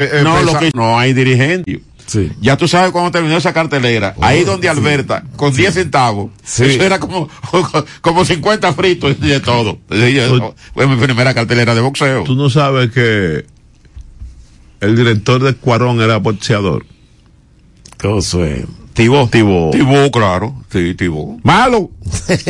Eh, no, pesa- lo que no hay dirigente. Sí. Ya tú sabes cuando terminó esa cartelera, ahí donde Alberta, con 10 centavos, Sí. eso era como, como 50 fritos y de todo. Yo- Fue mi primera cartelera de boxeo. Tú no sabes que el director de Cuarón era boxeador. Cosa es. Tibó. Tibó. Tibó, claro. Sí, Tibó. Malo.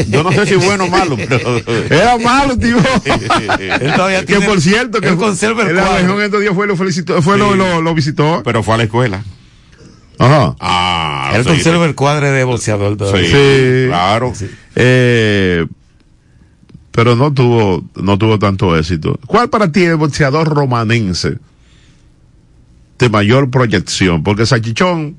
Yo no sé si bueno o malo, pero. Era malo, Tibó. Él todavía que tiene- por cierto, que él conserva el en la cuadro. región estos días fue, lo felicitó, fue lo, Sí. lo, lo visitó. pero fue a la escuela. Ajá. Ah, Él sí, conserva el cuadre de boxeador sí, todavía. Sí. Claro. Eh, pero no tuvo, no tuvo tanto éxito. ¿Cuál para ti es el boxeador romanense de mayor proyección? Porque Sachichón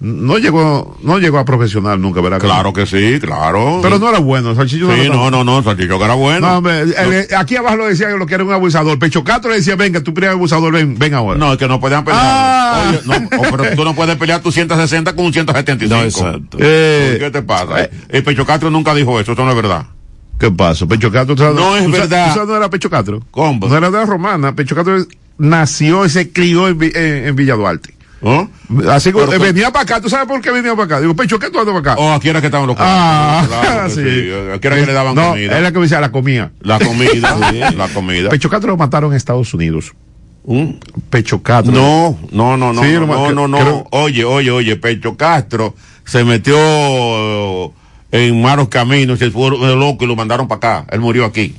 no llegó, no llegó a profesional nunca, ¿verdad? Claro que sí, claro. Pero no era bueno, Salchichón Sí, no, no, no, Salchichón era bueno. No, hombre, el- aquí abajo lo decía que lo que era un abusador. Pecho Castro le decía, venga, tú primer abusador, ven, ven ahora. No, es que no podían pelear. Ah. Oye, no, oh, pero tú no puedes pelear tu 160 con un 175. No, exacto. Eh, ¿Qué te pasa? El Pecho Castro nunca dijo eso, eso no es verdad. ¿Qué pasó? Pecho Castro, ¿tú sabes- No es verdad. ¿Tú sabes dónde era Pecho Castro? ¿Cómo? No era de la romana. Pecho Castro nació y se crió en, en, en Villa Duarte. ¿No? Así que eh, venía para acá. ¿Tú sabes por qué venía para acá? Digo, Pecho, ¿qué tú andas para acá? O aquí era que estaban los ah, Claro sí. sí. Aquí era que le daban no, comida. es la que me decía, la comía. La comida, la comida. Pecho Castro lo mataron en Estados Unidos. ¿Mm? Pecho Castro. No, no, no, no, Sí, no, no, no, no. creo- Oye, oye, oye, Pecho Castro se metió en malos caminos, se fue loco y lo mandaron para acá. Él murió aquí.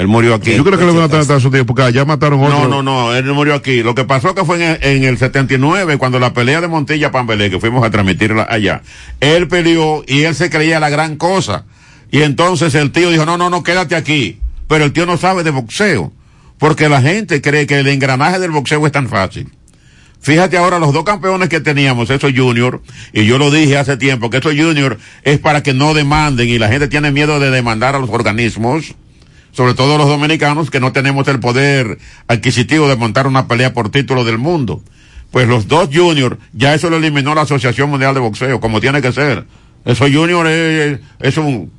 Él murió aquí. Yo creo que lo van a matar en Estados Unidos porque allá mataron otro. No, no, no, él murió aquí. Lo que pasó que fue en el, en el 79, cuando la pelea de Montilla Pambelé, que fuimos a transmitirla allá, él peleó y él se creía la gran cosa. Y entonces el tío dijo, no, no, no, quédate aquí. Pero el tío no sabe de boxeo, porque la gente cree que el engranaje del boxeo es tan fácil. Fíjate ahora los dos campeones que teníamos, esos junior, y yo lo dije hace tiempo, que esos junior es para que no demanden y la gente tiene miedo de demandar a los organismos sobre todo los dominicanos que no tenemos el poder adquisitivo de montar una pelea por título del mundo. Pues los dos juniors, ya eso lo eliminó la Asociación Mundial de Boxeo, como tiene que ser. Eso junior es, es un,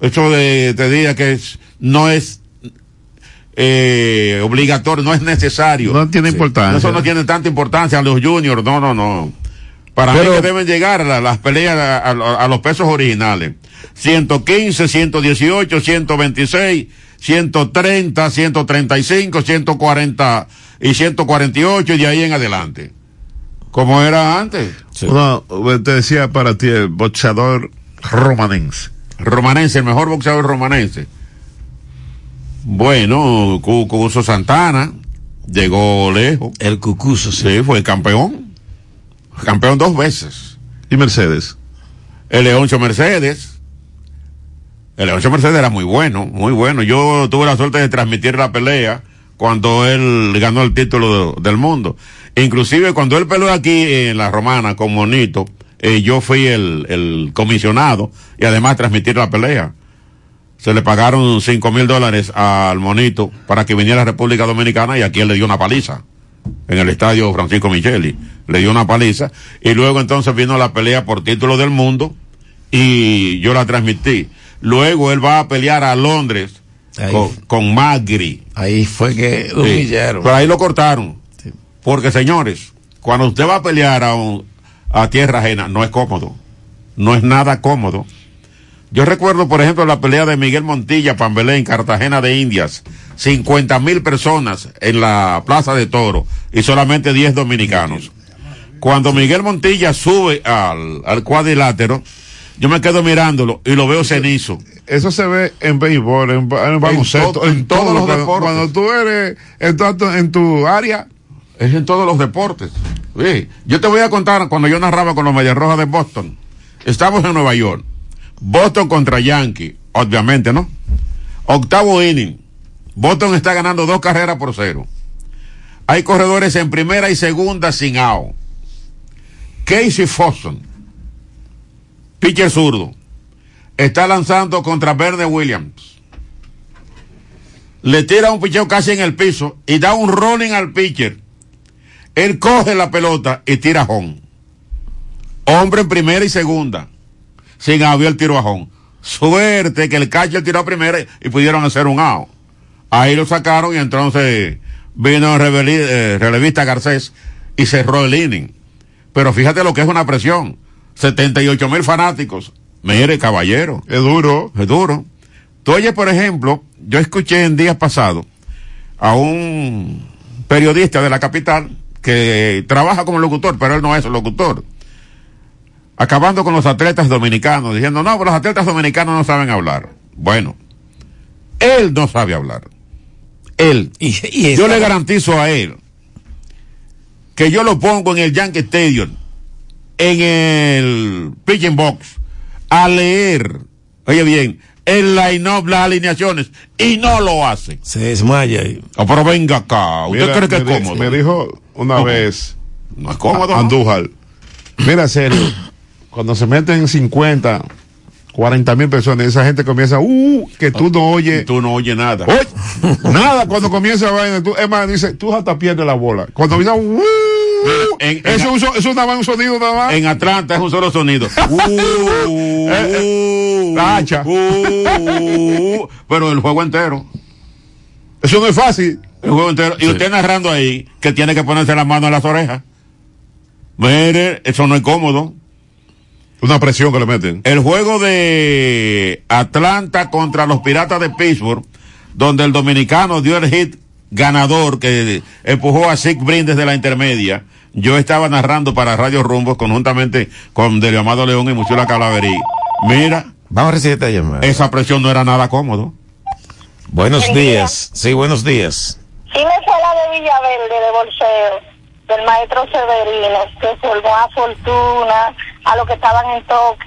eso de, te diga que es, no es, eh, obligatorio, no es necesario. No tiene importancia. Eso no tiene tanta importancia a los juniors, no, no, no. Para Pero- mí que deben llegar la- las peleas a, a- a los pesos originales. 115, 118, 126, 130, 135, 140 y 148 y de ahí en adelante. Como era antes. No, te decía para ti el boxeador romanense. Romanense, el mejor boxeador romanense. Bueno, Cu- Cuso Santana llegó lejos. El cucuso, sí. Sí, fue campeón. Campeón dos veces. Y Mercedes. El Leoncio Mercedes. El Leoncio Mercedes era muy bueno, muy bueno. Yo tuve la suerte de transmitir la pelea cuando él ganó el título de- del mundo. Inclusive cuando él peleó aquí en la Romana con Monito, eh, yo fui el, comisionado y además transmitir la pelea. Se le pagaron cinco mil dólares al Monito para que viniera a República Dominicana y aquí él le dio una paliza en el estadio Francisco Micheli. Le dio una paliza y luego entonces vino la pelea por título del mundo y yo la transmití. Luego él va a pelear a Londres Ahí. con, con Magri. Ahí fue que lo Sí. humillaron. Pero ahí lo cortaron. Porque señores, cuando usted va a pelear a, un- a tierra ajena, no es cómodo. No es nada cómodo. Yo recuerdo, por ejemplo, la pelea de Miguel Montilla, Pambelé, en Cartagena de Indias. 50 mil personas en la Plaza de Toro y solamente 10 dominicanos. Cuando Miguel Montilla sube al, al cuadrilátero, yo me quedo mirándolo y lo veo cenizo. Eso se ve en béisbol, en, ba- en baloncesto, to- en, en todos todo. los cuando, deportes. cuando tú eres en tu, en tu área, Es en todos los deportes. Sí. Yo te voy a contar cuando yo narraba con los Medias Rojas de Boston. Estamos en Nueva York. Boston contra Yankee, obviamente, ¿no? Octavo inning. Boston está ganando dos carreras por cero. Hay corredores en primera y segunda sin out. Casey Fosson, pitcher zurdo, está lanzando contra Verde Williams. Le tira un picheo casi en el piso y da un rolling al pitcher. Él coge la pelota y tira home. Hombre en primera y segunda. Sin out, el tiro a home. Suerte que el catcher tiró a primera y pudieron hacer un out. Ahí lo sacaron y entonces vino reveli- eh, relevista Garcés y cerró el inning. Pero fíjate lo que es una presión. 78 mil fanáticos. Mire, caballero. Es duro. Es duro. Tú oyes, por ejemplo, yo escuché en días pasados a un periodista de la capital que trabaja como locutor, pero él no es locutor. Acabando con los atletas dominicanos, diciendo, no, pero los atletas dominicanos no saben hablar. Bueno, él no sabe hablar. Él. Y, y Yo le garantizo a él que yo lo pongo en el Yankee Stadium, en el pitching box, a leer, oye bien, el line-up, las alineaciones, y no lo hace. se desmaya. Ah, pero venga acá, ¿usted Mira, cree que es di- cómodo? me dijo una ¿Cómo? vez no es cómodo. ¿no? Andújar. Mira, serio, cuando se meten 50, 40 mil personas, esa gente comienza, uh, que tú no oyes. Tú no oyes nada. Oye, nada, cuando comienza a vaina, tú, es más, dice, tú hasta pierdes la bola. Cuando viene, uh, En- en- eso, eso nada más un sonido nada más. En Atlanta es un solo sonido. Uh, uh, La hacha. uh, pero el juego entero. Eso no es fácil. El juego entero. Y usted narrando ahí que tiene que ponerse la mano en las orejas. Mire, eso no es cómodo. Una presión que le meten. El juego de Atlanta contra los Piratas de Pittsburgh, donde el dominicano dio el hit ganador que empujó a Sick Brin desde la intermedia. Yo estaba narrando para Radio Rumbo conjuntamente con Delio Amado León y Muchula Calaverí. Mira, Vamos a recibir esta llamada. esa presión no era nada cómodo. Buenos Buen día. días. Sí, buenos días. Sí me fue la de Villaverde de bolseo del maestro Severino, que formó a Fortuna, a los que estaban en toque.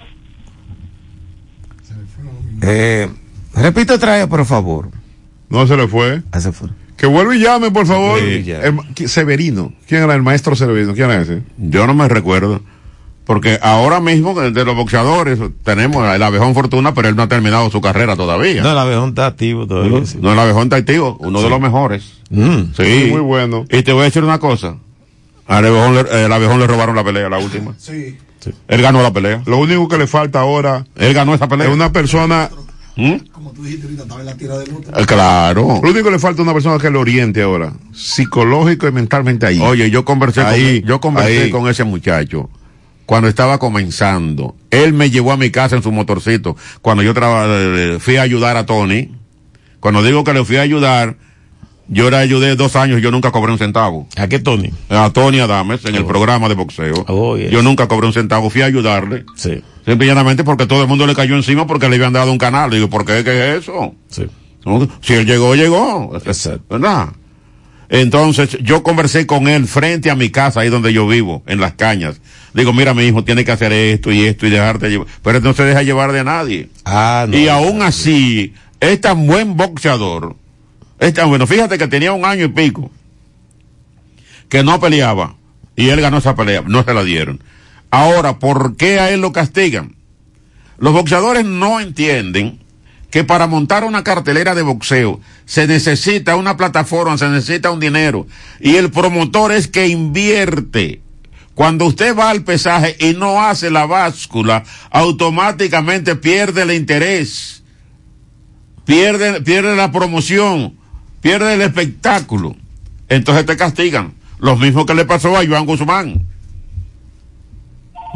Eh, repite otra vez, por favor. No se le fue. Hace fue. Que vuelva y llame, por favor. Vuelve y llame. El ma- ¿qui- Severino. ¿Quién era el maestro Severino? ¿Quién era ese? Yo no me recuerdo. Porque ahora mismo de de los boxeadores tenemos el abejón Fortuna, pero él no ha terminado su carrera todavía. No, el abejón está activo todavía. No, sí. el abejón está activo, uno de los mejores. Mm. Sí. Muy bueno. Y te voy a decir una cosa. Al abejón, le- el abejón le robaron la pelea, la última. Sí. Él ganó la pelea. Lo único que le falta ahora Él ganó esa pelea. es una persona. ¿Mm? Como tú dijiste ahorita, estaba en la tira otro. Eh, Claro. Lo único que le falta es una persona que lo oriente ahora. Psicológico y mentalmente ahí. Oye, yo conversé, Ahí, con, yo conversé ahí. con ese muchacho cuando estaba comenzando. Él me llevó a mi casa en su motorcito. Cuando yo traba- eh, fui a ayudar a Tony. Cuando digo que le fui a ayudar, yo le ayudé dos años y yo nunca cobré un centavo. ¿A qué, Tony? A Tony Adames en el programa de boxeo. Oh, yes. Yo nunca cobré un centavo, fui a ayudarle. Sí, Simple y llanamente porque todo el mundo le cayó encima porque le habían dado un canal. Digo, ¿por qué? ¿Qué es eso? sí. No, Si él llegó, llegó. Exacto. ¿Verdad? Entonces, yo conversé con él frente a mi casa, ahí donde yo vivo, en las cañas. Digo, mira, mi hijo tiene que hacer esto y esto y dejarte llevar. Pero él no se deja llevar de nadie. Ah, no. y aún así, es tan buen boxeador. Es tan bueno. Fíjate que tenía un año y pico que no peleaba. Y él ganó esa pelea. No se la dieron. Ahora, ¿por qué a él lo castigan? Los boxeadores no entienden que para montar una cartelera de boxeo se necesita una plataforma, se necesita un dinero. Y el promotor es que invierte. Cuando usted va al pesaje y no hace la báscula, automáticamente pierde el interés. Pierde, la promoción, pierde el espectáculo. Entonces te castigan. Lo mismo que le pasó a Joan Guzmán.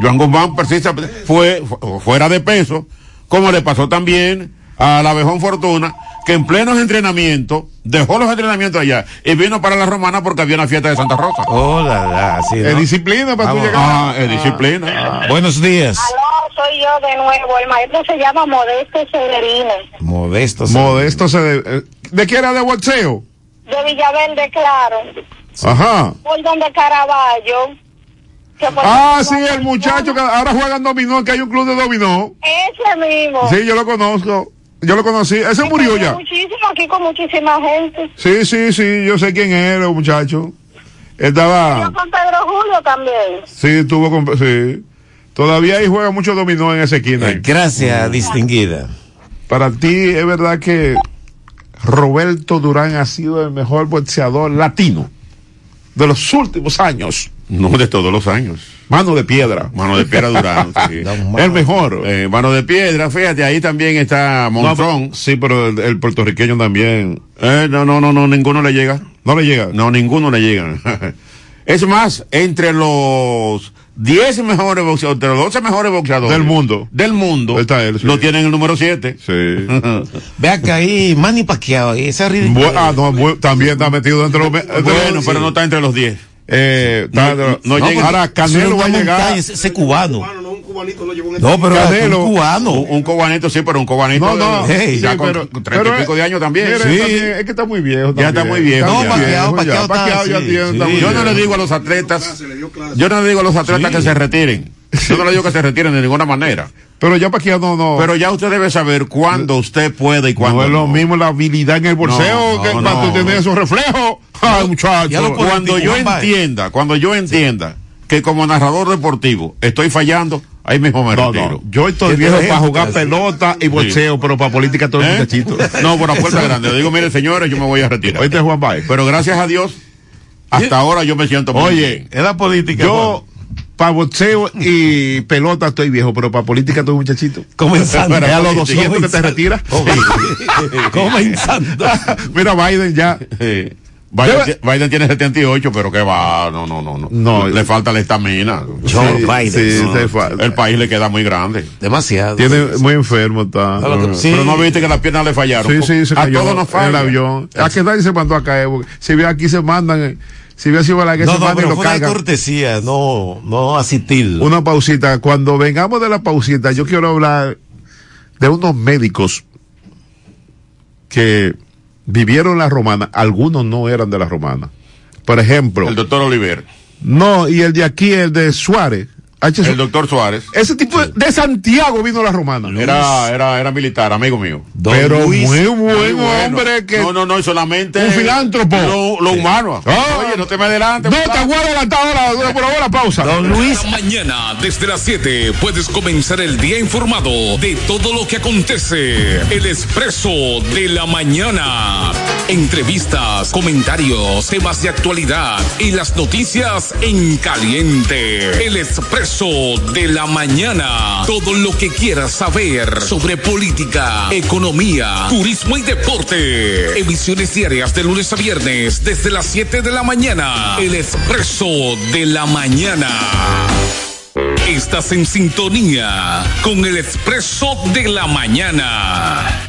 Joan Guzmán precisamente fue fu- fuera de peso, como le pasó también a la Abejón Fortuna, que en plenos entrenamientos dejó los entrenamientos allá y vino para la Romana porque había una fiesta de Santa Rosa. Oh, la, la, sí, Es disciplina para tú Vamos. llegar. Ah, es disciplina. Buenos días. Aló, soy yo de nuevo. El maestro se llama Modesto Severino, Modesto. sí. Modesto de, eh, ¿De qué era de boxeo? de Villaverde, claro, Ajá. por donde Caraballo. Ah, sí, el muchacho que ahora juega en dominó, que hay un club de dominó. Ese mismo. Sí, yo lo conozco. Yo lo conocí. Ese murió ya. Muchísimo aquí con muchísima gente. Sí, sí, sí, yo sé quién era el muchacho. Estaba, con Pedro Julio también. sí, tuvo, con- sí. Todavía ahí juega mucho dominó en esa esquina. Eh, Gracias, distinguida. Para ti, es verdad que Roberto Durán ha sido el mejor boxeador latino de los últimos años. No de todos los años. Mano de piedra. Mano de piedra Durán. sí. El mejor. Eh, mano de piedra, fíjate, ahí también está No, Monzón. sí, pero el, el puertorriqueño también. Eh, no, no, no, no, ninguno le llega. No le llega. No, ninguno le llegan. es más, entre los 10 mejores boxeadores, entre los 12 mejores boxeadores Del mundo. del mundo, Está él, sí. lo tienen el número 7. Sí. Ve acá ahí, Manny Pacquiao, ese es ridículo. Ah, no, también está metido dentro de los. de los- Bueno, pero no está entre los 10. Eh, No- no no, llega. Ahora, Canelo va a llegar. ese, ese cubano. No, un cubanito lo llevó en No, pero Canelo. es un cubano. Un, un cobanito, sí, pero un cobanito. No, no. de- Hey, ya sí, con, pero- con treinta y pico de años también. Mire, Sí. también, es que está muy viejo. Ya está muy viejo. No, Yo no le digo a los atletas, clase. yo no le digo a los atletas que se retiren. Yo no le digo que se retiren de ninguna manera. Pero ya Pacquiao no, no. Pero ya usted debe saber cuándo usted puede y cuándo no es lo no. mismo la habilidad en el bolseo No, que cuando tiene esos reflejos. Ay, muchacho. Cuando yo entienda, cuando yo entienda que como narrador deportivo estoy fallando, ahí mismo me No, retiro. no. Yo estoy ¿Qué viejo para jugar pelota y bolseo, pero para política todo el ¿Eh? muchachito. No, por la puerta grande. Le digo, mire, señores, yo me voy a retirar. Oíste, Juan Baez. Pero gracias a Dios, hasta ahora yo me siento Oye. Es la política. Yo, para boxeo y pelota estoy viejo, pero para política estoy muchachito. Comenzando. Es a los 200 que te retiras. Comenzando. Mira, Biden ya. Sí. Biden, Biden tiene 78, pero que va, no, no, no, no. No. le falta la estamina. Joe Sí, Biden. sí, no, El país le queda muy grande. Demasiado. Tiene muy enfermo, está. Sí. Pero no viste que las piernas le fallaron. Sí, sí, se a todos nos en falla. el avión. ¿A qué nadie se mandó a caer? Porque Si ve aquí se mandan, si así que No, se no, y pero lo fue cargan. cortesía, no, no asistir. Una pausita. Cuando vengamos de la pausita, yo quiero hablar de unos médicos que vivieron en la romana. Algunos no eran de la romana. Por ejemplo, El doctor Oliver, no, y el de aquí, el de Suárez. H. el doctor Suárez, Ese tipo de, de Santiago vino a la romana. era, era, era militar, amigo mío. Don pero Luis, muy buen Muy bueno. hombre que. No, no, no, y solamente. Un filántropo. Lo, lo humano. Ah. Oye, no te me adelantes. no, te voy a adelantar ahora, por ahora pausa. Don Luis, mañana, desde las 7, puedes comenzar el día informado de todo lo que acontece. El expreso de la mañana. Entrevistas, comentarios, temas de actualidad y las noticias en caliente. El expreso de la mañana. Todo lo que quieras saber sobre política, economía, turismo y deporte. Emisiones diarias de lunes a viernes desde las 7 de la mañana. El expreso de la mañana. Estás en sintonía con el expreso de la mañana.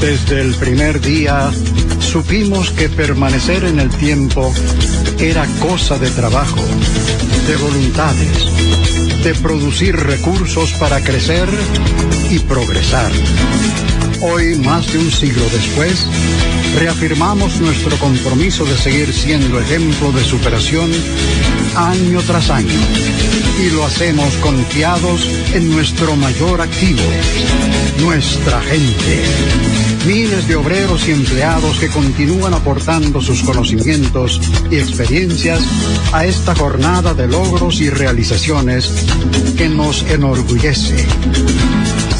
Desde el primer día supimos que permanecer en el tiempo era cosa de trabajo, de voluntades, de producir recursos para crecer y progresar. Hoy, más de un siglo después, reafirmamos nuestro compromiso de seguir siendo ejemplo de superación año tras año. Y lo hacemos confiados en nuestro mayor activo, nuestra gente. Miles de obreros y empleados que continúan aportando sus conocimientos y experiencias a esta jornada de logros y realizaciones que nos enorgullece.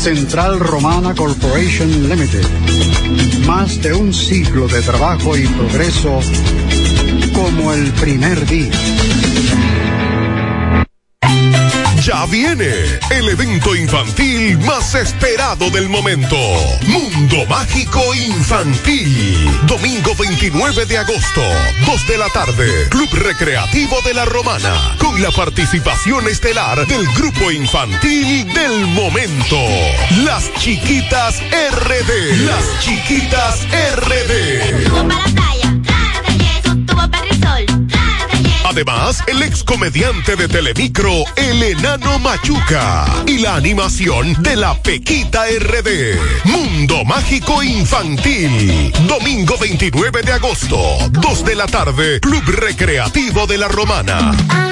Central Romana Corporation Limited. Más de un siglo de trabajo y progreso como el primer día. Ya viene el evento infantil más esperado del momento. Mundo Mágico Infantil. Domingo 29 de agosto, 2 de la tarde. Club Recreativo de la Romana. Con la participación estelar del grupo infantil del momento. Las chiquitas RD. Las chiquitas RD. Además, el ex comediante de Telemicro, el enano Machuca. Y la animación de la Pequita RD. Mundo Mágico Infantil. Domingo 29 de agosto, 2 de la tarde, Club Recreativo de la Romana.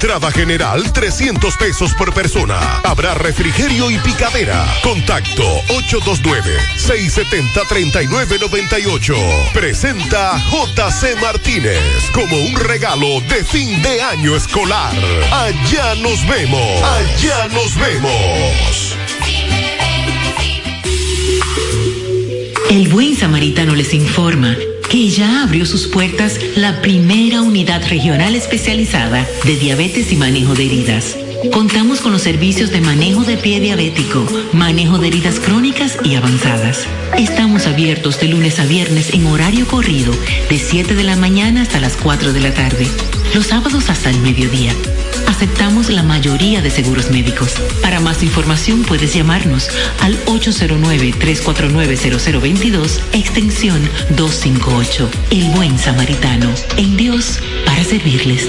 Entrada general 300 pesos por persona. Habrá refrigerio y picadera. Contacto 829-670-3998. Presenta JC Martínez como un regalo de fin de año escolar. Allá nos vemos. Allá nos vemos. El buen samaritano les informa que ya abrió sus puertas la primera unidad regional especializada de diabetes y manejo de heridas. Contamos con los servicios de manejo de pie diabético, manejo de heridas crónicas y avanzadas. Estamos abiertos de lunes a viernes en horario corrido, de 7 de la mañana hasta las 4 de la tarde. Los sábados hasta el mediodía. Aceptamos la mayoría de seguros médicos. Para más información puedes llamarnos al 809-349-0022, extensión 258. El buen samaritano. En Dios, para servirles.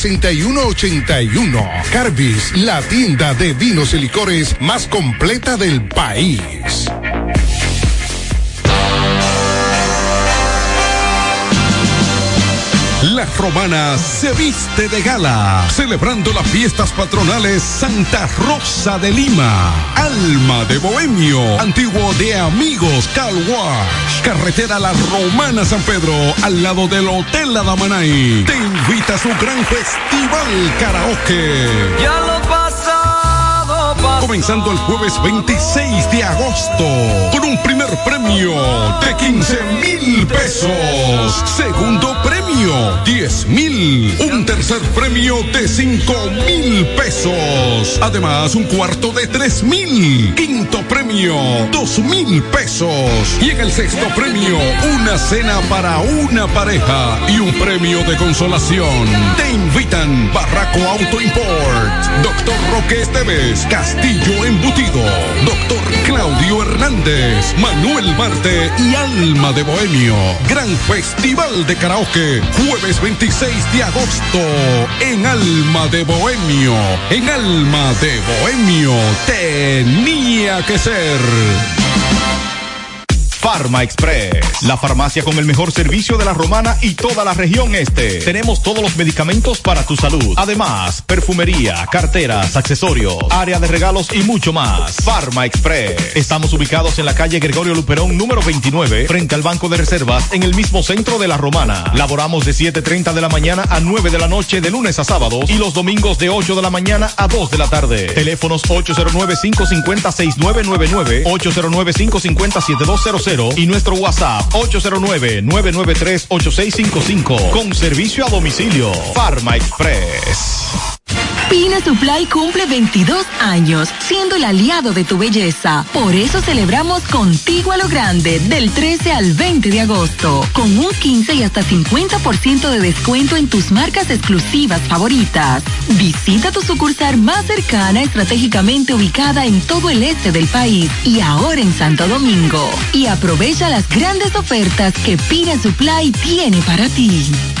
6181. Carbis, la tienda de vinos y licores más completa del país. La romana se viste de gala, celebrando las fiestas patronales Santa Rosa de Lima, Alma de Bohemio, antiguo de Amigos Car Wash, carretera La Romana San Pedro, al lado del Hotel Adamanay. Te invita a su gran festival karaoke. Ya lo pasado, pasado. Comenzando el jueves 26 de agosto con un primer premio de 15 mil pesos. Segundo premio 10 mil. Un tercer premio de 5 mil pesos. Además un cuarto de 3 mil. Quinto premio 2 mil pesos. Y en el sexto premio una cena para una pareja y un premio de consolación. Te invitan Barraco Auto Import, Doctor Roque Esteves, Castillo Embutido, Doctor Claudio Hernández, Manuel Marte y Alma de Bohemio. Gran Festival de Karaoke, jueves 26 de agosto en Alma de Bohemio. En Alma de Bohemio tenía que ser. Farma Express, la farmacia con el mejor servicio de la romana y toda la región este. Tenemos todos los medicamentos para tu salud. Además, perfumería, carteras, accesorios, área de regalos y mucho más. Farma Express. Estamos ubicados en la calle Gregorio Luperón número 29, frente al Banco de Reservas, en el mismo centro de la romana. Laboramos de 7.30 de la mañana a 9 de la noche de lunes a sábados y los domingos de 8 de la mañana a 2 de la tarde. Teléfonos 809-550-6999, 809-550-7200 y nuestro WhatsApp 809-993-8655 con servicio a domicilio. Farma Express. Pina Supply cumple 22 años, siendo el aliado de tu belleza. Por eso celebramos contigo a lo grande del 13 al 20 de agosto, con un 15 y hasta 50% de descuento en tus marcas exclusivas favoritas. Visita tu sucursal más cercana, estratégicamente ubicada en todo el este del país y ahora en Santo Domingo. Y aprovecha las grandes ofertas que Pina Supply tiene para ti.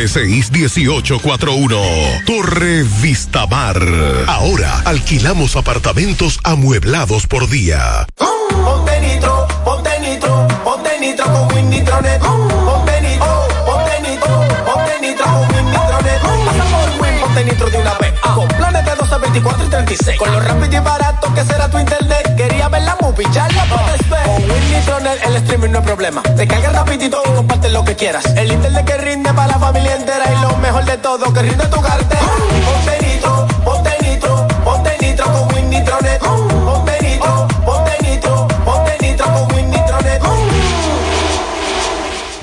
809-696-1841. Torre Vistamar. Ahora alquilamos apartamentos amueblados por día. 24 y 36. Con lo rápido y barato que será tu internet. Quería ver la movie, ya la puedes ver. Con Win Nitronet el streaming no es problema. Te cargas rapidito y comparte lo que quieras. El internet que rinde para la familia entera. Y lo mejor de todo, que rinde tu cartera. Ponte nitro, ponte nitro, ponte nitro con Win Nitronet. Ponte nitro, ponte nitro, ponte nitro con Win Nitronet.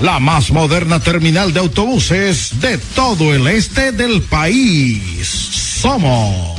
La más moderna terminal de autobuses de todo el este del país. Somos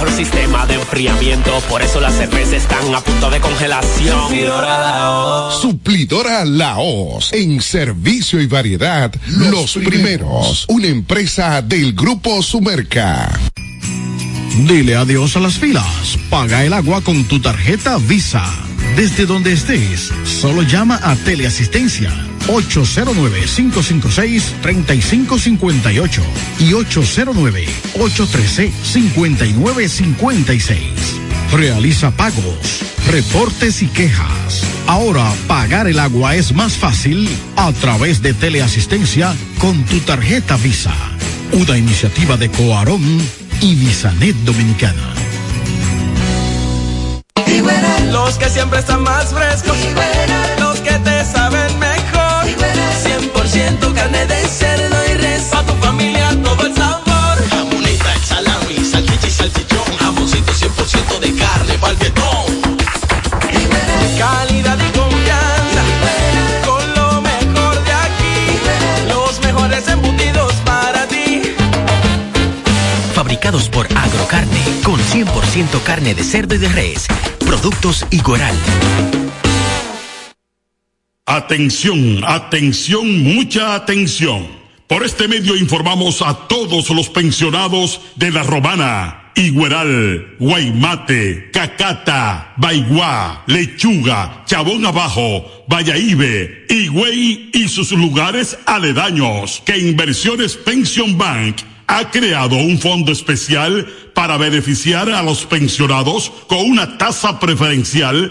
El mejor sistema de enfriamiento, por eso las cervezas están a punto de congelación. Suplidora la voz. Suplidora Laos. En servicio y variedad, los, primeros. Una empresa del Grupo Sumerca. Dile adiós a las filas. Paga el agua con tu tarjeta Visa. Desde donde estés, solo llama a Teleasistencia 809-556-3558 y 809-813-5956. Realiza pagos, reportes y quejas. Ahora pagar el agua es más fácil a través de Teleasistencia con tu tarjeta Visa. Una iniciativa de Coarón y Visanet Dominicana. Los que siempre están más frescos. Los que te saben 100% carne de cerdo y de res. Productos Igueral. Atención, atención, mucha atención. Por este medio informamos a todos los pensionados de La Romana, Igueral, Guaymate, Cacata, Baigua, Lechuga, Chabón Abajo, Vallaíbe, Higüey y sus lugares aledaños que Inversiones Pension Bank ha creado un fondo especial para beneficiar a los pensionados con una tasa preferencial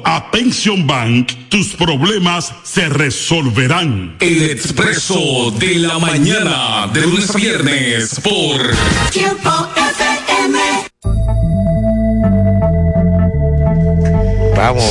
a Pension Bank, tus problemas se resolverán. El expreso de la mañana de lunes a viernes por Tiempo FM.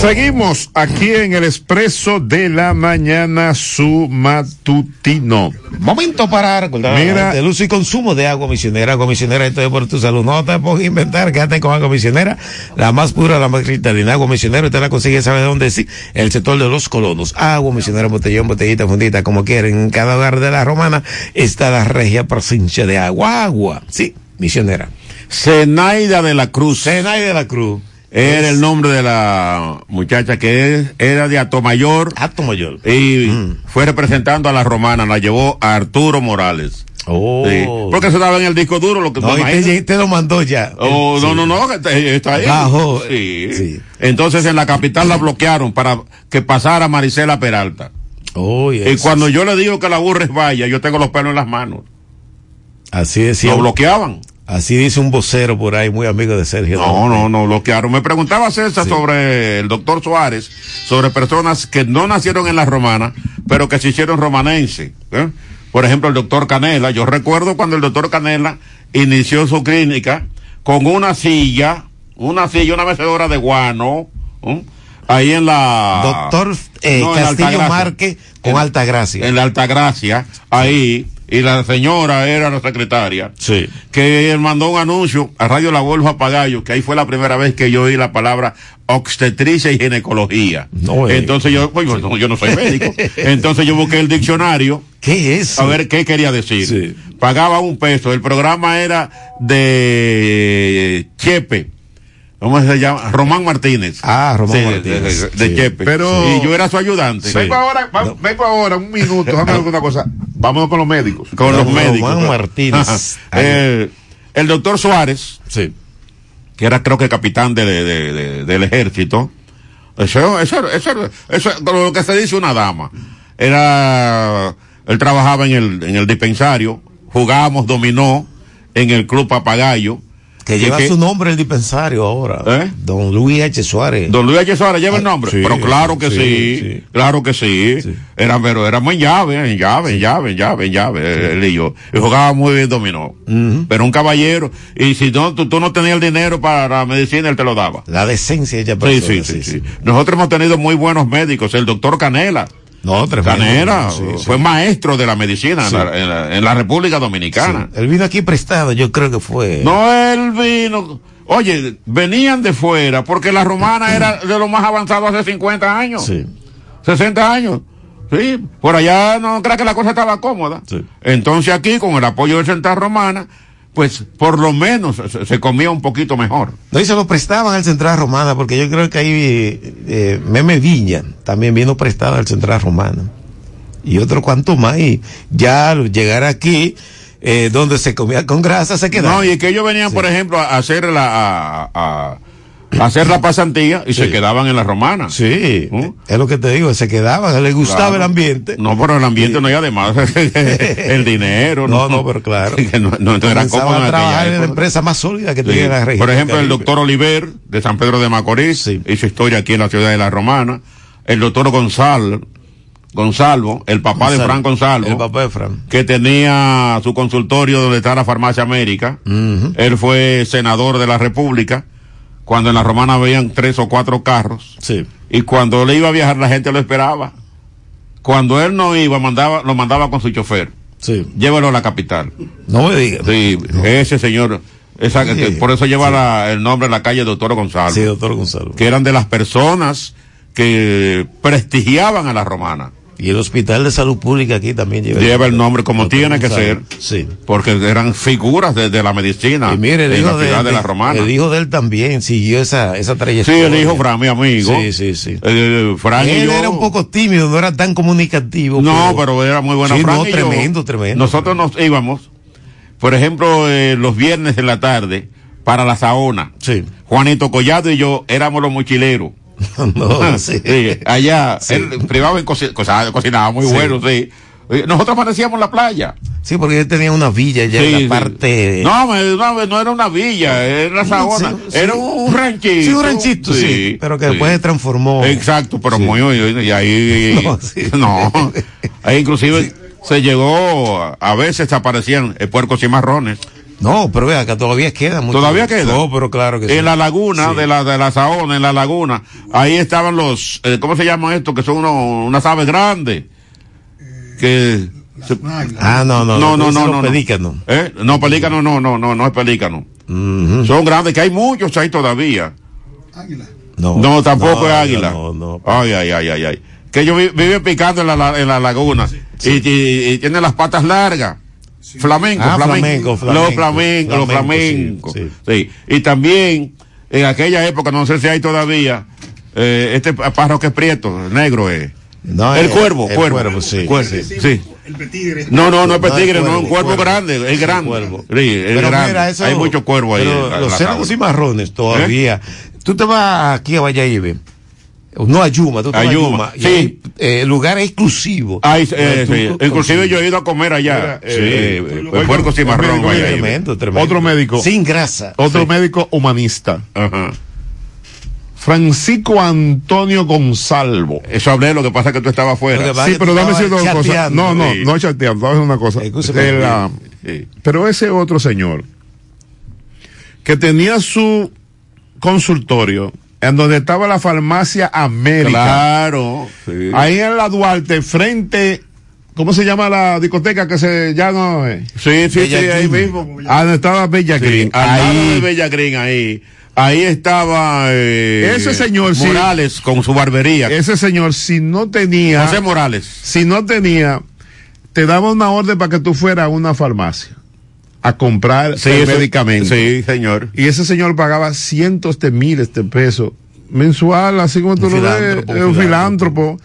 Seguimos aquí en el expreso de la mañana su matutino. Momento para recordar Mira. el uso y consumo de agua misionera. Agua misionera, esto es por tu salud. No te puedes inventar, quédate con agua misionera, la más pura, la más cristalina. Agua misionera, usted la consigue, ¿sabe dónde? Sí, el sector de los colonos. Agua misionera, botellón, botellita, fundita, como quieren. En cada hogar de la romana está la regia presencia de agua. Agua, sí, misionera. Zenaida de la Cruz. Zenaida de la Cruz. Era el nombre de la muchacha que es- era de Atomayor. Atomayor. Y fue representando a la romana, la llevó a Arturo Morales. Oh. Sí, porque eso estaba en el disco duro, lo que No, y te, te lo mandó ya. Oh, Sí. no, no, no, que está- ahí. Bajo. Sí. Entonces en la capital la bloquearon para que pasara Marisela Peralta. Oh, y cuando yo le digo que la burres vaya, yo tengo los pelos en las manos. Así decía. Lo bloqueaban. Así dice un vocero por ahí, muy amigo de Sergio. No, no, no, bloquearon. Me preguntaba César sobre el doctor Suárez, sobre personas que no nacieron en la romana, pero que se hicieron romanense. ¿eh? Por ejemplo, el doctor Canela. Yo recuerdo cuando el doctor Canela inició su clínica con una silla, una silla, una mecedora de guano, ¿eh? ahí en la... Doctor eh, No, Castillo Altagracia. Marque con En- alta gracia. En la Altagracia, ahí, y la señora era la secretaria, Sí. que mandó un anuncio a Radio La Bolsa Pagayo, que ahí fue la primera vez que yo oí la palabra obstetricia y ginecología. No, eh. Entonces yo, pues, yo, no- yo no soy médico. Entonces yo busqué el diccionario. ¿Qué es? A ver qué quería decir. Pagaba un peso. El programa era de Chepe. ¿Cómo se llama? Román Martínez. Ah, Román Sí, Martínez. De, de Sí. Chepe. Pero- y yo era su ayudante. Vengo ahora, va- vengo ahora, un minuto, déjame decir una cosa. Vámonos con los médicos. con los Román médicos. Martínez. Ajá. Eh, el doctor Suárez, Sí. que era creo que capitán de- de- de- del ejército, eso, eso, eso, eso, lo que se dice una dama, era, él trabajaba en el, en el dispensario, jugábamos dominó en el club Papagayo. Que lleva su nombre el dispensario ahora. ¿Eh? Don Luis H. Suárez. Don Luis H. Suárez lleva el Ah, nombre. sí, pero claro que sí, sí, sí. claro que sí. Era, pero éramos en llave, en llave, en llave, en llave, en llave, él y yo. Y jugaba muy bien dominó. Pero un caballero. Y si no, tú, tú no tenías el dinero para la medicina, él te lo daba. La decencia de ella Sí, sí, sí, sí. Nosotros hemos tenido muy buenos médicos. El doctor Canela. No, tremendo. Canela Sí, sí. fue maestro de la medicina Sí. en, la, en la- en la República Dominicana. Él vino aquí prestado, yo creo que fue. No, él vino. Oye, venían de fuera porque la romana era de lo más avanzado hace 50 años. Sí. 60 años. Sí, por allá no creo que la cosa estaba cómoda. Entonces aquí, con el apoyo de Central Romana, pues por lo menos se, se comía un poquito mejor. No, y se lo prestaban al Central Romana, porque yo creo que ahí eh, Meme Viña también vino prestado al Central Romana. Y otro cuanto más, y ya al llegar aquí, eh, donde se comía con grasa, se quedaba. No, y que ellos venían, por ejemplo, a hacer la, a hacer la pasantía y se quedaban en la romana. Sí, es lo que te digo, se quedaban, les gustaba Claro. el ambiente. No, pero el ambiente no, y además el dinero. No, no, pero claro. que no, no, no era cómodo en trabajar en la empresa más sólida que Sí. tiene la región. Por ejemplo, el doctor Oliver de San Pedro de Macorís hizo historia aquí en la ciudad de La Romana. El doctor Gonzalo, Gonzalo, el papá de Fran Gonzalo, El papá de Fran. que tenía su consultorio donde está la Farmacia América. Él fue senador de la República cuando en La Romana habían tres o cuatro carros. Sí. Y cuando él iba a viajar la gente lo esperaba. Cuando él no iba, mandaba, lo mandaba con su chofer. Sí. Llévalo a la capital. No me digas. Sí, ese señor, esa- Sí. que por eso lleva la- el nombre de la calle Doctor Gonzalo. Sí, doctor Gonzalo. Que eran de las personas que prestigiaban a la romana. Y el Hospital de Salud Pública aquí también lleva, Lleva el nombre como tiene que ser. Sí. Porque eran figuras de, de la medicina Y mire, el hijo, la de, de, la romana. el hijo de él también siguió esa, esa Sí, trayectoria. el hijo Fran, mi amigo. Sí, sí, sí. Eh, Fran y él yo- era un poco tímido, no era tan comunicativo. No, pero, era muy buena Sí, Fran no, y yo, tremendo, tremendo. Nosotros nos íbamos, por ejemplo, eh, los viernes en la tarde, para la Saona. Sí. Juanito Collado y yo éramos los mochileros. No, sí. allá, Sí. él privaba en coci- cosa- cocinaba muy Sí. bueno, sí. Nosotros parecíamos en la playa. Sí, porque él tenía una villa ya Sí, en sí. la parte. No, no, no era una villa, era. Sí, sí. Era un ranchito. Sí, un ranchito, sí, pero que después se transformó. Exacto, pero muy, y ahí, No, no, sí. ahí inclusive se llegó, a- a veces aparecían eh, puercos y marrones. No, pero vea, que todavía queda mucho. Todavía queda. No, pero claro que sí. En la laguna Sí. de la de la Saona, en la laguna, ahí estaban los, eh, ¿cómo se llaman estos? Que son unos, unas aves grandes. Que se- Ah, no, no, no, no, no, no, los pelícanos. ¿Eh? No, pelícano, no, no, no, no es pelícano. Son grandes, que hay muchos ahí todavía. No, No, tampoco no, es águila. no, no. Ay, ay, ay, ay, ay. Que ellos vi- viven picando en la, la- en la laguna. Y, y, y tienen las patas largas. Flamenco, Ah, flamenco, flamenco, flamenco, Los flamencos, los flamenco, flamencos. sí, Sí. Y también, en aquella época, no sé si hay todavía, eh, este pájaro que es prieto, negro es. No, el eh, cuervo, el cuervo. cuervo, sí. Cuervo, Sí. sí. El petigre. No, no, no es petigre, no, es un cuervo, grande, es grande. cuervo. Sí, es grande. mira, eso- hay mucho cuervo ahí. en los cerdos y marrones todavía. Tú te vas aquí a Valladolid. No a Yuma, tú te vas a A Yuma, Yuma. y sí. hay, eh, lugares exclusivos. Ay, eh, sí. Inclusive yo he ido a comer allá. Sí, eh, eh, puercos y marrón. médico. Tremendo, tremendo. Otro médico. Sin grasa. Otro Sí. médico humanista. Ajá. Francisco Antonio Gonzalvo. Eso hablé, lo que pasa es que tú estabas pasa- Sí, pero dame decirte una cosa. No, no, Sí. no chateando, dame una cosa. El, ah, pero ese otro señor que tenía su consultorio en donde estaba la farmacia América. Claro. sí. Ahí en la Duarte, frente, ¿cómo se llama la discoteca que se ya no es? Sí, sí, sí, Bella ahí Green. mismo. Ah, donde estaba Bella Sí, Green. al lado de Ahí. Bella Green, ahí. Ahí estaba eh, Ese señor, sí. Morales con su barbería. Ese señor, si no tenía, José Morales. si no tenía, te daba una orden para que tú fueras a una farmacia a comprar el eso- medicamento. Sí, señor. Y ese señor pagaba cientos de miles de pesos mensual, así como tú Un lo ves, filántropo, un un filántropo,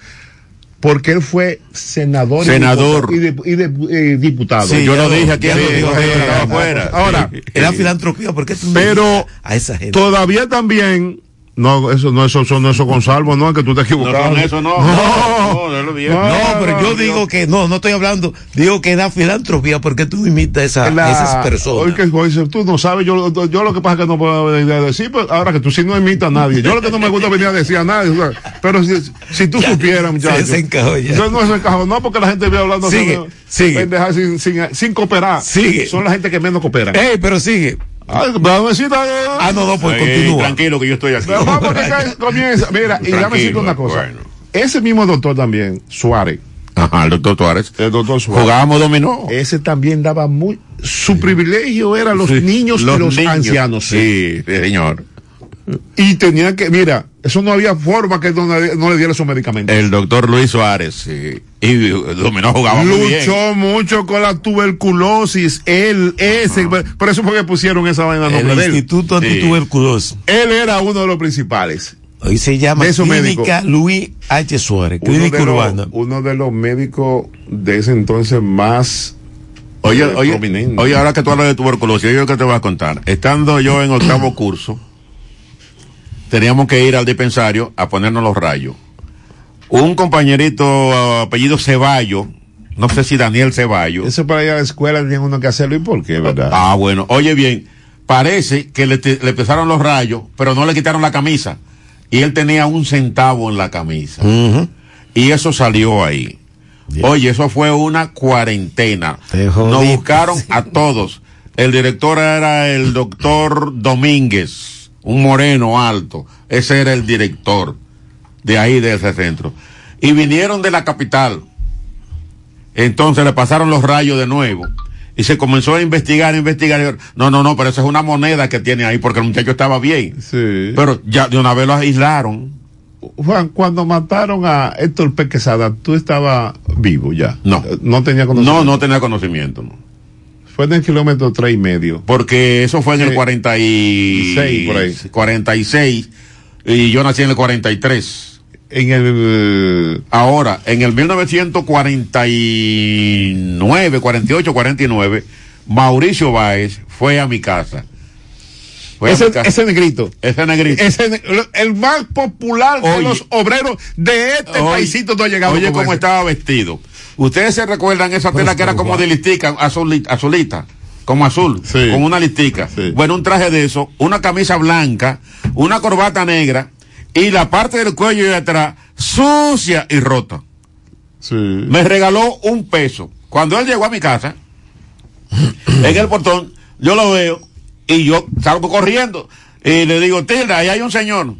porque él fue senador, y Senador. diputado- y, de- y de- eh, diputado. Sí, Yo lo dije aquí, ya lo digo, sí, afuera. Ahora, Sí. Era filantropía, ¿por qué tú no Pero a esa gente? todavía también, no, eso no, eso, eso no eso con salvo, no, es que tú te No equivocado. son eso, no. No. No, no, no, bien. No, No, pero yo no, digo que no, no estoy hablando, digo que da filantropía porque tú imitas esa, La- esas personas. Hoy que hoy tú no sabes, yo, yo lo que pasa es que no puedo venir a decir, pero ahora que tú sí no imitas a nadie. Yo lo que no me gusta venir a decir a nadie, o sea, pero si, si tú Ya, supieras, muchachos. se desencajó ya. Yo no se encajó, no porque la gente ve hablando así, Sigue, no, sigue. sin, sin, sin cooperar. Sigue. Son la gente que menos cooperan. Ey, pero sigue. Ay, vamos a decir, Ah, no, no, pues continúa. tranquilo que yo estoy aquí. pero vamos que comienza. Mira, y déjame Tranquilo, decirte una cosa. bueno. Ese mismo doctor también, Suárez, Ajá, el doctor Tuárez. el doctor Suárez. Jugábamos dominó. Ese también daba muy. Su privilegio era los Sí, niños y los niños. ancianos. Sí, sí, señor. Y tenía que, mira, eso no había forma que no, le- no le diera esos medicamentos. El doctor Luis Suárez. sí. Y dominó jugaba muy bien. Luchó mucho con la tuberculosis. Él, ese, por eso fue que pusieron esa vaina a El nombre de él. Instituto Sí. Antituberculoso. Él era uno de los principales. Hoy se llama Clínica Luis H. Suárez, Uno Clínica de, los, Urbana. uno de los médicos de ese entonces más Oye, eh, oye, prominentes. oye, ahora que tú hablas de tuberculosis, yo que te voy a contar. Estando yo en octavo curso, teníamos que ir al dispensario a ponernos los rayos. Un compañerito uh, apellido Ceballo, no sé si Daniel Ceballo. Eso para ir a la escuela tiene uno que hacerlo y por qué, ¿verdad? Ah, bueno, oye bien, parece que le, te- le empezaron los rayos, pero no le quitaron la camisa. Y él tenía un centavo en la camisa. Y eso salió ahí. Oye, eso fue una cuarentena. Te Nos buscaron a todos. El director era el doctor Domínguez, un moreno alto. Ese era el director de ahí, de ese centro. Y vinieron de la capital. Entonces le pasaron los rayos de nuevo. Y se comenzó a investigar, a investigar. No, no, no, pero esa es una moneda que tiene ahí porque el muchacho estaba bien. Sí. Pero ya de una vez lo aislaron. Juan, cuando mataron a Héctor P. Quesada, tú estabas vivo ya. No. No tenía conocimiento. No, no tenía conocimiento. no. Fue en el kilómetro tres y medio. Porque eso fue en el Sí. 46. por ahí. 46. Y yo nací en el 43. En el. Ahora, en el 1949, 48, 49, Mauricio Báez fue a mi casa. Ese, ese negrito. Ese negrito. Ese el más popular de los obreros de este Oye, paisito no ha llegado. Oye, cómo estaba vestido. Ustedes se recuerdan esa tela que era como de listica, azulita, azulita como azul, con una listica. Bueno, un traje de eso, una camisa blanca, una corbata negra y la parte del cuello de atrás sucia y rota. Me regaló un peso. Cuando él llegó a mi casa, en el portón, yo lo veo y yo salgo corriendo y le digo, Tilda, ahí hay un señor.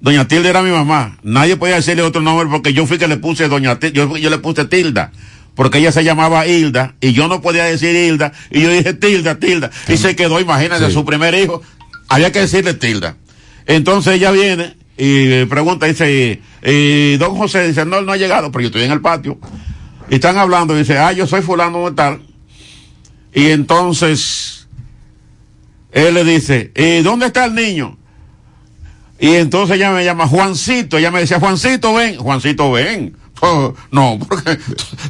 Doña Tilda era mi mamá. Nadie podía decirle otro nombre porque yo fui que le puse Doña Tilda. Yo, yo le puse Tilda. Porque ella se llamaba Hilda y yo no podía decir Hilda. Y yo dije Tilda, Tilda. Y se quedó, imagínate, Sí. su primer hijo. Había que decirle Tilda. Entonces ella viene y pregunta, dice, y don José dice, no, él no ha llegado, pero yo estoy en el patio. Y están hablando, dice, ah, yo soy fulano de tal. Y entonces, él le dice, ¿y dónde está el niño? Y entonces ella me llama Juancito, ella me decía, Juancito, ven, Juancito, ven. Oh, no, porque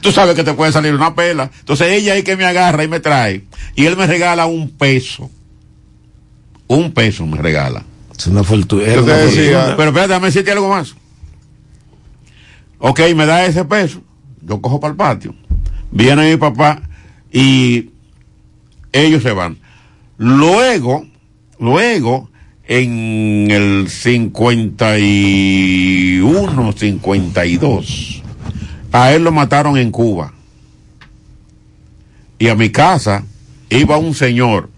tú, sabes que te puede salir una pela. Entonces ella es que me agarra y me trae. Y él me regala un peso. Un peso me regala. Es una fortuna. Pero espérate, déjame decirte algo más. Ok, me da ese peso. Yo cojo para el patio. Viene mi papá y ellos se van. Luego, luego, en el 51, 52, a él lo mataron en Cuba. Y a mi casa iba un señor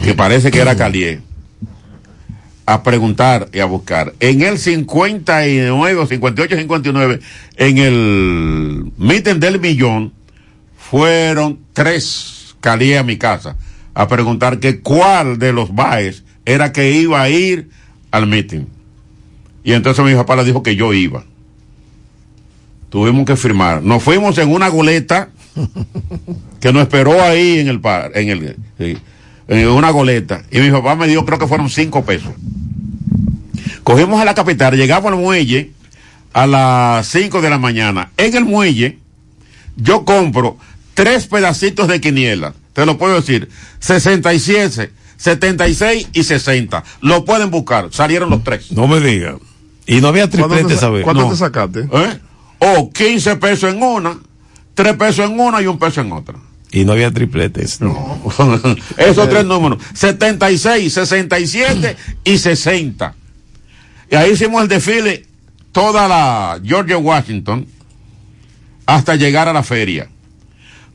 que parece que era Calié a preguntar y a buscar. En el 59, o 58, 59, en el meeting del millón, fueron tres Calié a mi casa a preguntar que cuál de los baes era que iba a ir al meeting. Y entonces mi papá le dijo que yo iba. Tuvimos que firmar. Nos fuimos en una goleta que nos esperó ahí en el par, en el, en una goleta. Y mi papá me dio, creo que fueron cinco pesos. Cogimos a la capital, llegamos al muelle a las 5 de la mañana. En el muelle, yo compro tres pedacitos de quiniela. Te lo puedo decir. 67, 76 y 60. Lo pueden buscar. Salieron los tres. No me diga. Y no había triplete, ¿sabes? ¿Cuánto No. te sacaste? ¿Eh? O 15 pesos en una, 3 pesos en una y un peso en otra. Y no había tripletes. No. Esos tres números. 76, 67 y 60. Y ahí hicimos el desfile toda la Georgia Washington hasta llegar a la feria.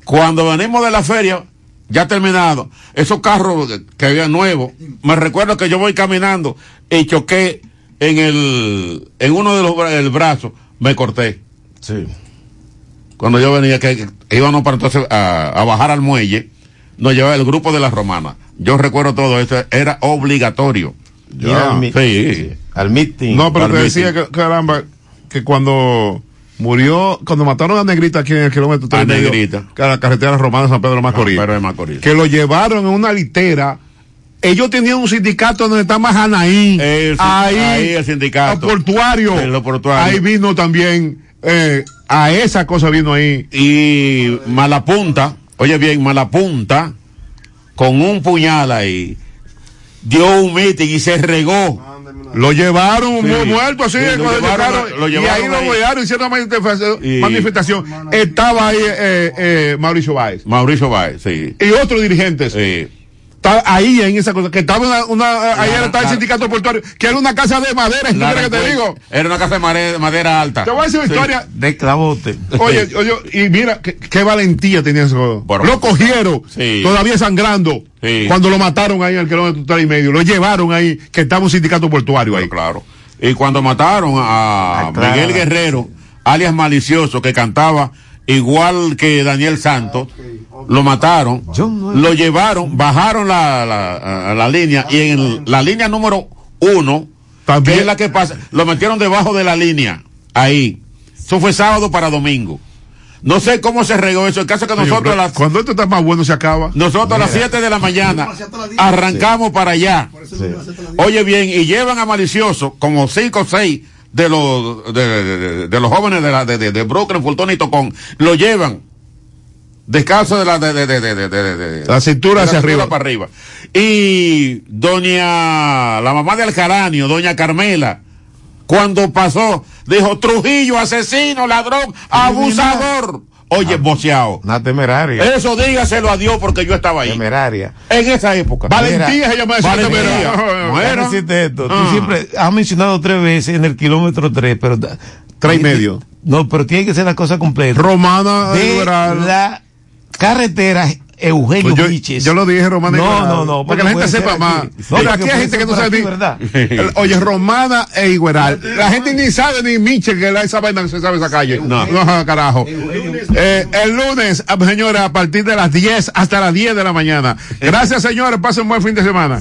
Cuando venimos de la feria, ya terminado, esos carros que había nuevos, me recuerdo que yo voy caminando y choqué en el, en uno de los el brazo, me corté. Sí. Cuando yo venía, que, que íbamos para entonces a, a bajar al muelle, nos llevaba el grupo de las romanas. Yo recuerdo todo eso, era obligatorio. Ir al sí. Al meeting. No, pero Al te decía que, caramba, que cuando murió, cuando mataron a Negrita aquí en el kilómetro tres A y medio, Negrita. que a la carretera romana de San Pedro de Macorís, Pero de Macorís. que lo llevaron en una litera. Ellos tenían un sindicato donde está. El sin- ahí, ahí el sindicato. a portuario. Portuario. Ahí vino también, eh, a esa cosa vino ahí. Y Malapunta, oye bien, Malapunta, con un puñal ahí, dio un meeting y se regó. Lo llevaron Sí. mu- muerto así, Sí, lo cuando llevaron- llegaron, lo y llevaron ahí lo ahí. voyaron, hicieron una manifestación. Y- manifestación. Estaba ahí eh, eh, Mauricio Báez. Mauricio Báez, sí. y otros dirigentes. Sí. Está ahí en esa cosa, que estaba una, una ahí La- está el sindicato portuario, que era una casa de madera, La ¿entiendes que te digo? Era una casa de madera alta. Te voy a decir una Sí. historia. De clavote. Oye, oye, y mira, qué, qué valentía tenía eso. Por- lo cogieron, Sí. todavía sangrando, Sí. cuando lo mataron ahí en el kilómetro y medio. Lo llevaron ahí, que estaba un sindicato portuario ahí. Claro. Y cuando mataron a Ah, claro. Miguel Guerrero, alias Malicioso, que cantaba igual que Daniel Santos, lo mataron, lo llevaron, bajaron la, la, la línea y en el- la línea número uno, que es la que pasa, lo metieron debajo de la línea, ahí. Eso fue sábado para domingo. No sé cómo se regó eso. El caso es que Oye, nosotros pero las, Cuando esto está más bueno se acaba. nosotros a las 7 de la mañana arrancamos para allá. Oye bien, y llevan a malicioso como cinco o seis de los de, de- de los jóvenes de, la, de, de, de Brooklyn, Fulton y Tocón, lo llevan descalzo de la de, de, de, de, de- de- de- La cintura hacia arriba. para arriba. Y doña la mamá de Alcaranio, doña Carmela, cuando pasó, dijo Trujillo, asesino, ladrón, abusador. Oye, boceado. Una temeraria. Eso dígaselo a Dios porque yo estaba ahí. Temeraria. En esa época. Valentía se llama eso. Valentía. Temeraria. No era. Déjame decirte esto. Tú Ah. siempre has mencionado tres veces en el kilómetro tres, pero. Tres y medio. No, pero tiene que ser la cosa completa. Romana de liberal. la carretera Eugenio Pues yo, Viches. yo lo dije, Romana. No, Igueral, no, no, Para que porque la gente sepa aquí. más. No, Mira, aquí hay gente que no sabe aquí. ¿verdad? El- Oye, Romana e Igueral. La gente ni sabe ni Michel que la, esa vaina no se sabe esa calle. No, no, carajo. Eh, el lunes, ah, señores, a partir de las 10 hasta las 10 de la mañana. Gracias, señores. Pasen un buen fin de semana.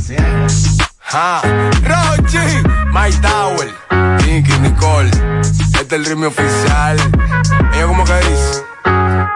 Ja. Rochi, Mike Tower, Nicky, Nicole. Este es el ritmo oficial. Ella como que dice.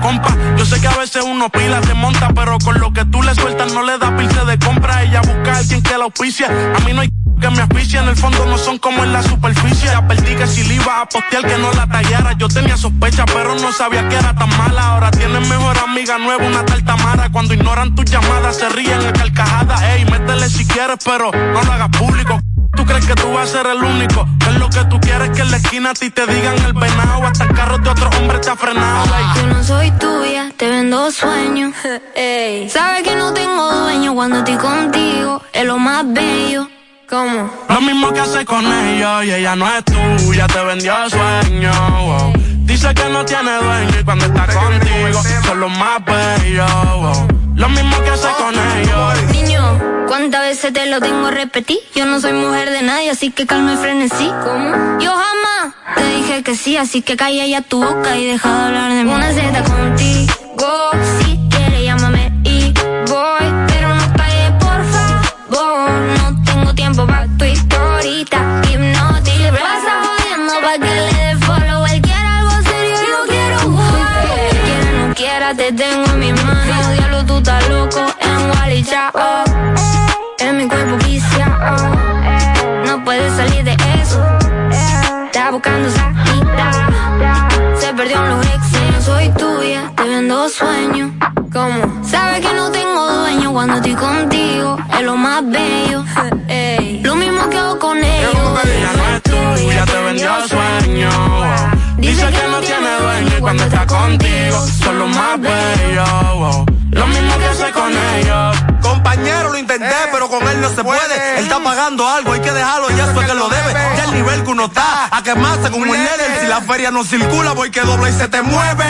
compa. Yo sé que a veces uno pila, te monta, pero con lo que tú le sueltas no le da pilce de compra. Ella busca a alguien que la auspicia. A mí no hay que me asfixia, en el fondo no son como en la superficie. Ya perdí que si le iba a postear que no la tallara. Yo tenía sospecha, pero no sabía que era tan mala. Ahora tienes mejor amiga nueva, una tal Tamara. Cuando ignoran tus llamadas, se ríen a carcajadas. Ey, métele si quieres, pero no lo hagas público. Tú crees que tú vas a ser el único. Que es lo que tú quieres que en la esquina a ti te digan el venado. Hasta el carro de otro hombre ha frenado. Yo no soy tuya, te vendo sueños. Ey. Sabes que no tengo dueño cuando estoy contigo. Es lo más bello. ¿Cómo? Lo mismo que hace con ellos y ella no es tuya, te vendió sueños. wow. Dice que no tiene dueño y cuando está contigo son los más bellos. Lo mismo que hace con ellos. Niño, ¿cuántas veces te lo tengo a repetir? Yo no soy mujer de nadie, así que calma y frenesí. ¿Cómo? Yo jamás te dije que sí, así que calla ya tu boca y deja de hablar de mí. Una Z contigo, si Te tengo en mis manos. Diablo, tú estás loco en Wally Chao. En mi cuerpo viciado. No puedes salir de eso. Está buscando salida. Se perdió en los exes. No soy tuya, te vendo sueños. ¿Cómo? Sabes que no tengo dueño cuando estoy contigo. Es lo más bello. Ey. Lo mismo que hago con ellos. Ella no es tuya, te vendió sueños. wow. Dice que no tiene dueño cuando está contigo son los más bellos. Lo mismo que hace con ellos. Compañero, lo intenté, pero con él no se puede. Él está pagando algo, hay que dejarlo, ya eso es que lo debe. Ya el nivel que uno está, a quemarse como el líder. Si la feria no circula, voy que dobla y se te mueve.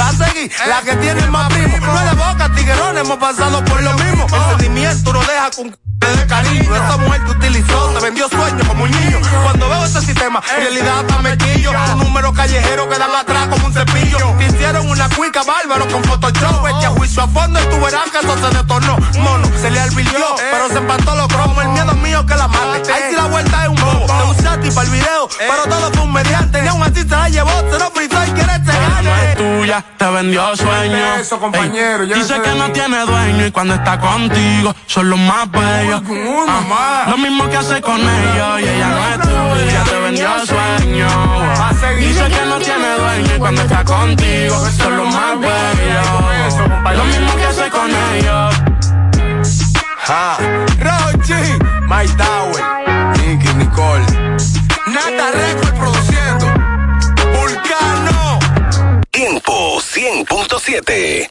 Va a seguir la que tiene más primo. No es de boca, tiguerón, hemos pasado por lo mismo. El sentimiento no deja con de cariño. Esa mujer te utilizó, te vendió sueños como un niño. Cuando veo ese sistema, en realidad está mequillo. Un número callejero que dan atrás como un cepillo. Te hicieron una cuica bárbaro con Photoshop. Echa juicio a fondo y tú verás que eso se detornó. Mono, se le alvirtió, pero se empató los cromos. El miedo mío que la mate. Ahí sí la vuelta es un bobo. Te usaste para el video, pero todo fue un mediante. Y aún así se la llevó, se lo fritó y quiere no gane. es tuya, te vendió sueños. Eso, compañero, Ey, Dice que no tiene dueño y cuando está contigo son los más bellos. Ah, lo mismo que hace con ellos y ella no es tuya, te vendió sueños. Dice que no tiene dueño y cuando está contigo son los más bellos. Lo mismo que hace con ellos. Ja. Rochi, My Tower, Nicky Nicole. Nata Record produciendo. Vulcano. Tiempo 100.7.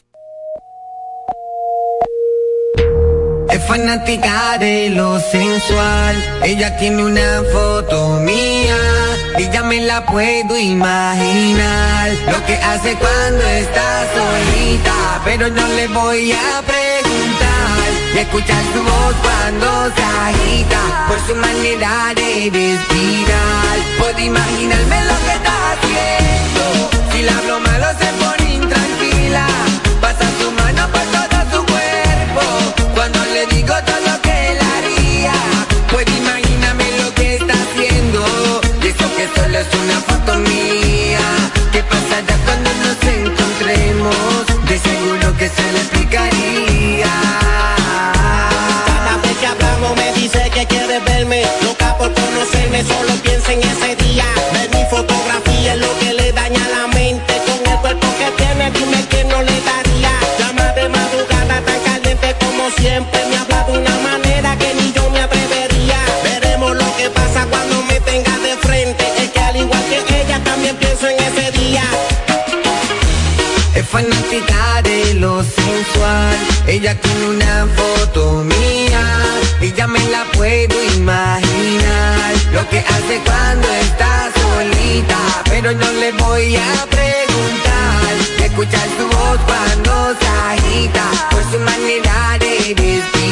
Es fanática de lo sensual. Ella tiene una foto mía y ya me la puedo imaginar. Lo que hace cuando está solita, pero no le voy a preguntar Escuchar su voz cuando se agita por su manera de respirar. Puedo imaginarme lo que está haciendo. Si la hablo malo se pone intranquila. Solo piensa en ese día. Ver mi fotografía es lo que le daña la mente. Con el cuerpo que tiene, dime que no le daría. Llama de madrugada tan caliente como siempre. Me habla de una manera que ni yo me atrevería. Veremos lo que pasa cuando me tenga de frente. Es que al igual que ella también pienso en ese día. Es fanática de lo sensual. Ella tiene una foto mía y ya me la puedo imaginar. Lo que hace cuando está solita, pero no le voy a preguntar. Escuchar su voz cuando se agita por su manera de respirar.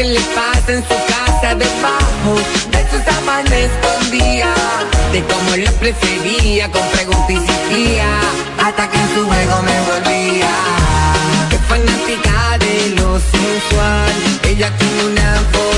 Que le pasa en su casa debajo de sus sábana escondía. De cómo lo prefería con preguntas y. Hasta que en su juego me volvía. Es fanática de lo sensual. Ella tiene una foto